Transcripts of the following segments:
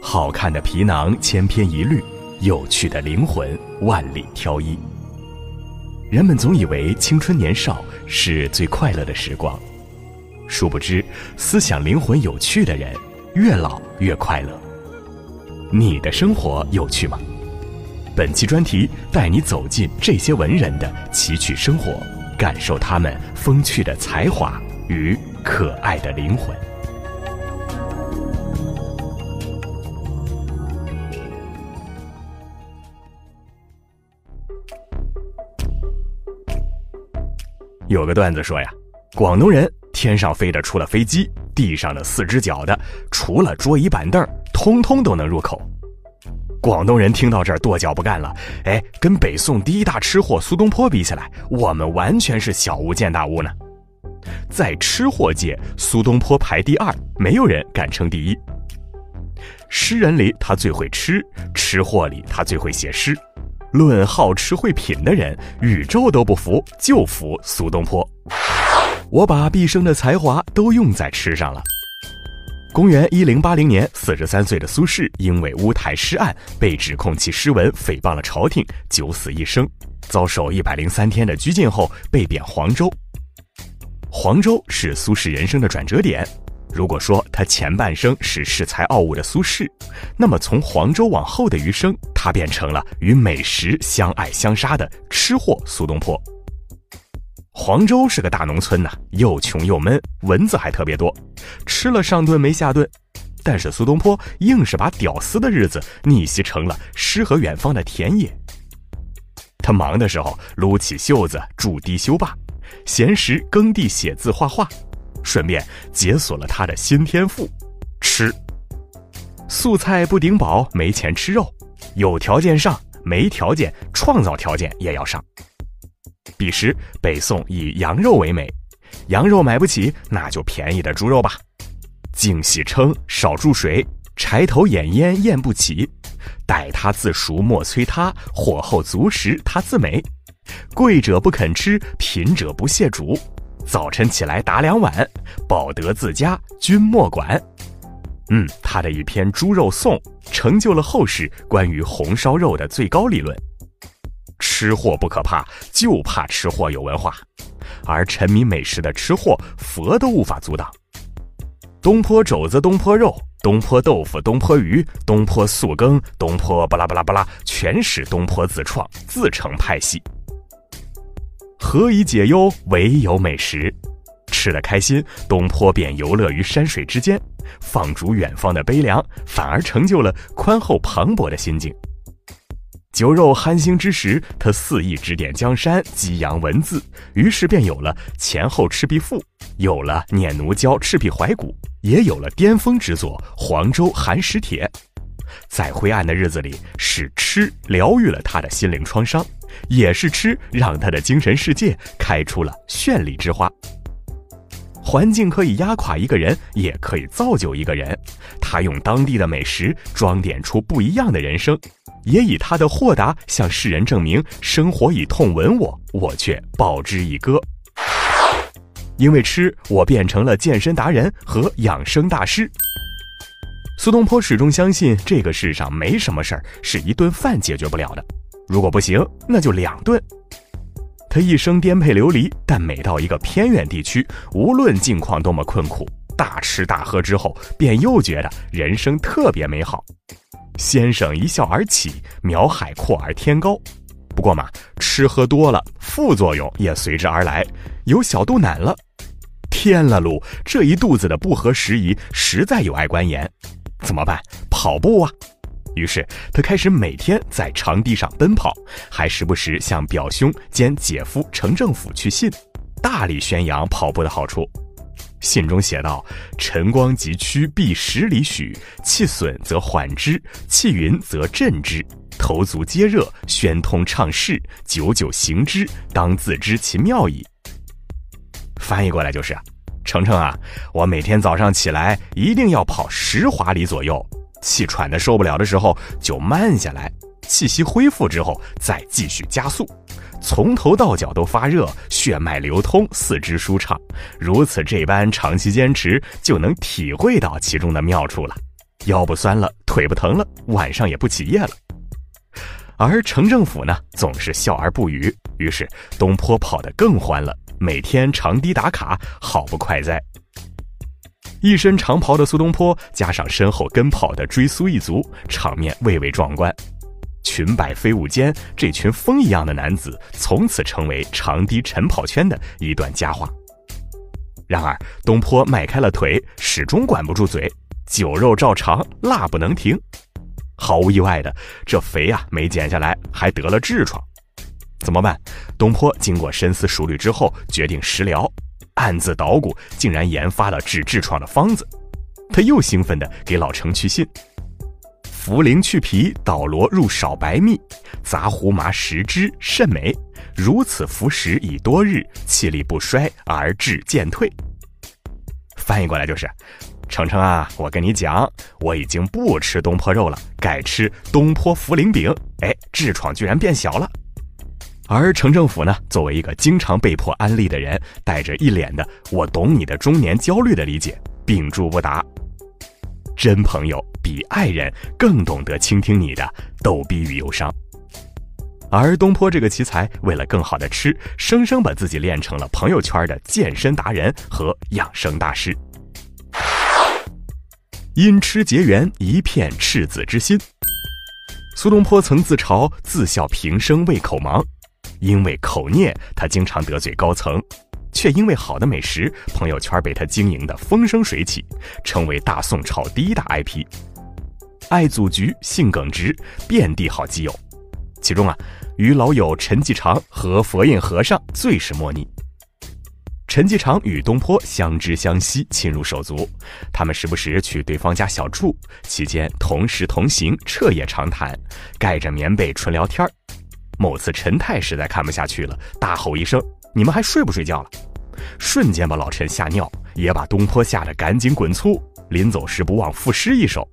好看的皮囊千篇一律，有趣的灵魂万里挑一。人们总以为青春年少是最快乐的时光，殊不知，思想灵魂有趣的人，越老越快乐。你的生活有趣吗？本期专题带你走进这些文人的奇趣生活，感受他们风趣的才华与可爱的灵魂。有个段子说呀，广东人天上飞的除了飞机，地上的四只脚的除了桌椅板凳，通通都能入口。广东人听到这儿跺脚不干了，哎，跟北宋第一大吃货苏东坡比起来，我们完全是小巫见大巫呢。在吃货界，苏东坡排第二，没有人敢称第一。诗人里他最会吃，吃货里他最会写诗。论好吃会品的人，宇宙都不服，就服苏东坡。我把毕生的才华都用在吃上了。公元一零八零年，四十三岁的苏轼因为乌台诗案被指控其诗文诽谤了朝廷，九死一生，遭受一百零三天的拘禁后被贬黄州。黄州是苏轼人生的转折点。如果说他前半生是恃才傲物的苏轼，那么从黄州往后的余生，他变成了与美食相爱相杀的吃货苏东坡。黄州是个大农村呐，又穷又闷，蚊子还特别多，吃了上顿没下顿。但是苏东坡硬是把屌丝的日子逆袭成了诗和远方的田野。他忙的时候撸起袖子筑堤修坝，闲时耕地写字画画。顺便解锁了他的新天赋，吃。素菜不顶饱，没钱吃肉，有条件上，没条件创造条件也要上。彼时北宋以羊肉为美，羊肉买不起，那就便宜的猪肉吧。净洗称，少注水，柴头掩烟咽不起。待他自熟莫催他，火候足时他自美。贵者不肯吃，贫者不屑煮。早晨起来打两碗，饱得自家，君莫管。嗯，他的一篇《猪肉颂》成就了后世关于红烧肉的最高理论。吃货不可怕，就怕吃货有文化，而沉迷美食的吃货，佛都无法阻挡。东坡肘子，东坡肉，东坡豆腐，东坡鱼，东坡素羹，东坡巴拉巴拉巴拉，全是东坡自创，自成派系。何以解忧？唯有美食。吃得开心，东坡便游乐于山水之间，放逐远方的悲凉，反而成就了宽厚磅礴的心境。酒肉酣兴之时，他肆意指点江山，激扬文字，于是便有了《前后赤壁赋》，有了《念奴娇·赤壁怀古》，也有了巅峰之作《黄州寒食帖》。在灰暗的日子里，是吃疗愈了他的心灵创伤。也是吃让他的精神世界开出了绚丽之花。环境可以压垮一个人，也可以造就一个人。他用当地的美食装点出不一样的人生，也以他的豁达向世人证明：生活以痛吻我，我却报之以歌。因为吃，我变成了健身达人和养生大师。苏东坡始终相信，这个世上没什么事儿是一顿饭解决不了的。如果不行，那就两顿。他一生颠沛流离，但每到一个偏远地区，无论境况多么困苦，大吃大喝之后，便又觉得人生特别美好。先生一笑而起，苗海阔而天高。不过嘛，吃喝多了，副作用也随之而来，有小肚腩了。天了噜，这一肚子的不合时宜，实在有碍观颜。怎么办？跑步啊！于是他开始每天在长堤上奔跑，还时不时向表兄兼姐夫程政府去信，大力宣扬跑步的好处。信中写道：“晨光急趋，必十里许；气损则缓之，气匀则振之。头足皆热，宣通畅适，久久行之，当自知其妙矣。”翻译过来就是：程程啊，我每天早上起来一定要跑十华里左右。气喘的受不了的时候就慢下来，气息恢复之后再继续加速，从头到脚都发热，血脉流通，四肢舒畅。如此这般长期坚持，就能体会到其中的妙处了。腰不酸了，腿不疼了，晚上也不起夜了。而城政府呢，总是笑而不语。于是东坡跑得更欢了，每天长堤打卡，好不快哉！一身长袍的苏东坡，加上身后跟跑的追苏一族，场面蔚为壮观。裙摆飞舞间，这群风一样的男子从此成为长堤晨跑圈的一段佳话。然而，东坡迈开了腿，始终管不住嘴，酒肉照常，辣不能停。毫无意外的，这肥啊没减下来，还得了痔疮。怎么办？东坡经过深思熟虑之后，决定食疗，暗自捣鼓，竟然研发了治痔疮的方子。他又兴奋地给老程去信。茯苓去皮，捣罗入少白蜜，杂胡麻食之，甚美。如此服食已多日，气力不衰而志渐退。翻译过来就是：程程啊，我跟你讲，我已经不吃东坡肉了，改吃东坡茯苓饼。哎，痔疮居然变小了。而城政府呢，作为一个经常被迫安利的人，带着一脸的“我懂你的中年焦虑”的理解，屏住不答。真朋友比爱人更懂得倾听你的逗逼与忧伤，而东坡这个奇才为了更好的吃，生生把自己练成了朋友圈的健身达人和养生大师。因吃结缘一片赤子之心，苏东坡曾自嘲自笑平生胃口忙，因为口孽，他经常得罪高层。却因为好的美食，朋友圈被他经营的风生水起，成为大宋朝第一大 IP。爱祖菊，性耿直，遍地好基友。其中啊，与老友陈继常和佛印和尚最是莫逆。陈继常与东坡相知相惜，亲如手足。他们时不时去对方家小住，期间同食同行，彻夜长谈，盖着棉被纯聊天某次陈太实在看不下去了，大吼一声。你们还睡不睡觉了？瞬间把老陈吓尿，也把东坡吓得赶紧滚粗。临走时不忘赋诗一首：“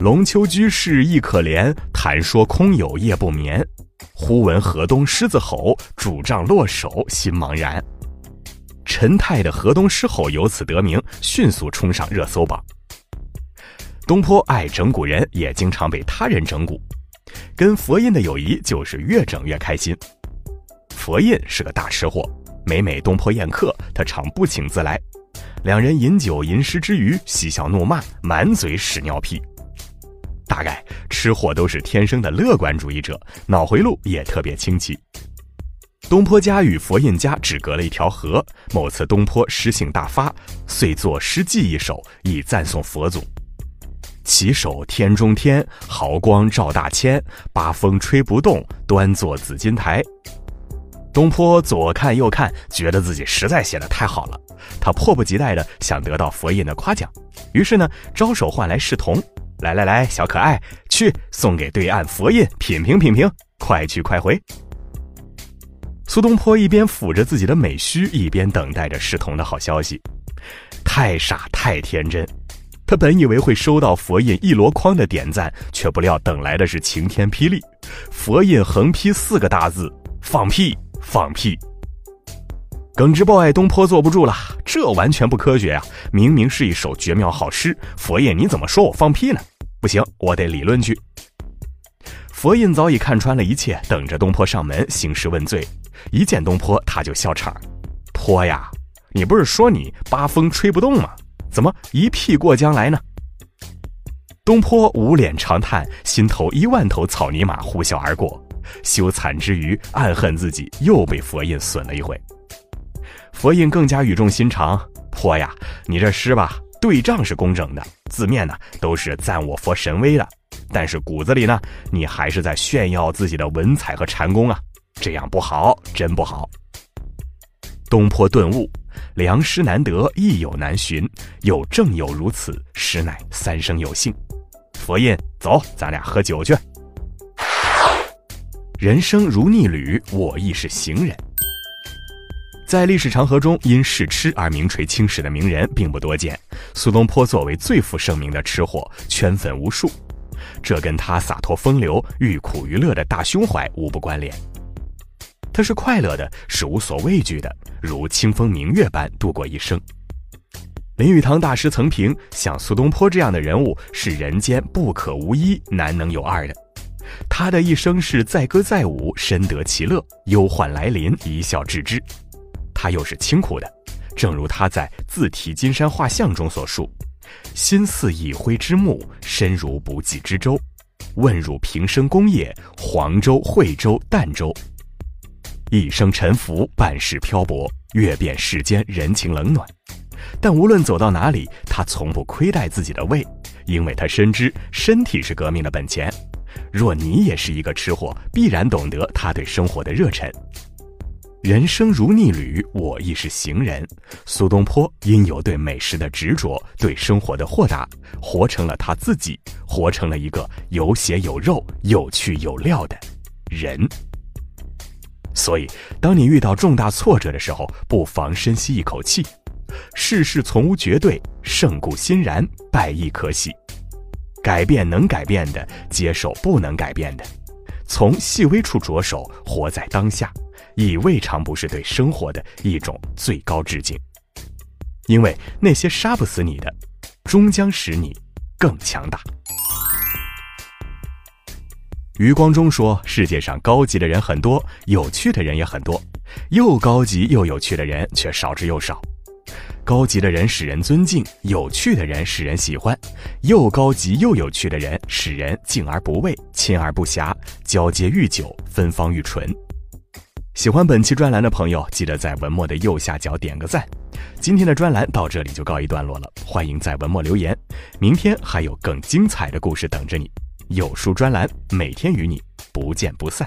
龙丘居士亦可怜，谈说空有夜不眠。忽闻河东狮子吼，拄杖落手心茫然。”陈太的河东狮吼由此得名，迅速冲上热搜榜。东坡爱整蛊人，也经常被他人整蛊，跟佛印的友谊就是越整越开心。佛印是个大吃货，每每东坡宴客，他常不请自来。两人饮酒吟诗之余，嬉笑怒骂，满嘴屎尿屁。大概吃货都是天生的乐观主义者，脑回路也特别清奇。东坡家与佛印家只隔了一条河。某次东坡诗兴大发，遂作诗记一首，以赞颂佛祖：“起手天中天，毫光照大千，八风吹不动，端坐紫金台。”东坡左看右看，觉得自己实在写的太好了，他迫不及待的想得到佛印的夸奖，于是呢，招手唤来侍童，来来来，小可爱，去送给对岸佛印品评品评，快去快回。苏东坡一边抚着自己的美须，一边等待着侍童的好消息，太傻太天真，他本以为会收到佛印一箩筐的点赞，却不料等来的是晴天霹雳，佛印横批四个大字：放屁。放屁！耿直 boy 东坡坐不住了，这完全不科学呀！明明是一首绝妙好诗，佛印你怎么说我放屁呢？不行，我得理论去。佛印早已看穿了一切，等着东坡上门兴师问罪。一见东坡，他就笑场：“坡呀，你不是说你八风吹不动吗？怎么一屁过江来呢？”东坡捂脸长叹，心头一万头草泥马呼啸而过。羞惭之余，暗恨自己又被佛印损了一回。佛印更加语重心长：“坡呀，你这诗吧，对仗是工整的，字面呢都是赞我佛神威的，但是骨子里呢，你还是在炫耀自己的文采和禅功啊，这样不好，真不好。”东坡顿悟：良师难得，益友难寻，有正友如此，实乃三生有幸。佛印，走，咱俩喝酒去。人生如逆旅，我亦是行人。在历史长河中，因试吃而名垂青史的名人并不多见。苏东坡作为最负盛名的吃货，圈粉无数，这跟他洒脱风流、欲苦于乐的大胸怀无不关联。他是快乐的，是无所畏惧的，如清风明月般度过一生。林语堂大师曾评：像苏东坡这样的人物，是人间不可无一，难能有二的。他的一生是载歌载舞，深得其乐；忧患来临，一笑置之。他又是清苦的，正如他在《自题金山画像》中所述：“心似一晖之木，身如不济之舟。问汝平生功业，黄州、惠州、儋州。一生沉浮，半世漂泊，阅遍世间人情冷暖。但无论走到哪里，他从不亏待自己的胃，因为他深知身体是革命的本钱。”若你也是一个吃货，必然懂得他对生活的热忱。人生如逆旅，我亦是行人。苏东坡因有对美食的执着，对生活的豁达，活成了他自己，活成了一个有血有肉、有趣有料的人。所以，当你遇到重大挫折的时候，不妨深吸一口气。世事从无绝对，胜固欣然，败亦可喜。改变能改变的，接受不能改变的，从细微处着手，活在当下，已未尝不是对生活的一种最高致敬。因为那些杀不死你的，终将使你更强大。余光中说：“世界上高级的人很多，有趣的人也很多，又高级又有趣的人却少之又少。”高级的人使人尊敬，有趣的人使人喜欢，又高级又有趣的人使人敬而不畏，亲而不暇，交接愈久，芬芳愈醇。喜欢本期专栏的朋友，记得在文末的右下角点个赞。今天的专栏到这里就告一段落了，欢迎在文末留言，明天还有更精彩的故事等着你。有书专栏每天与你不见不散。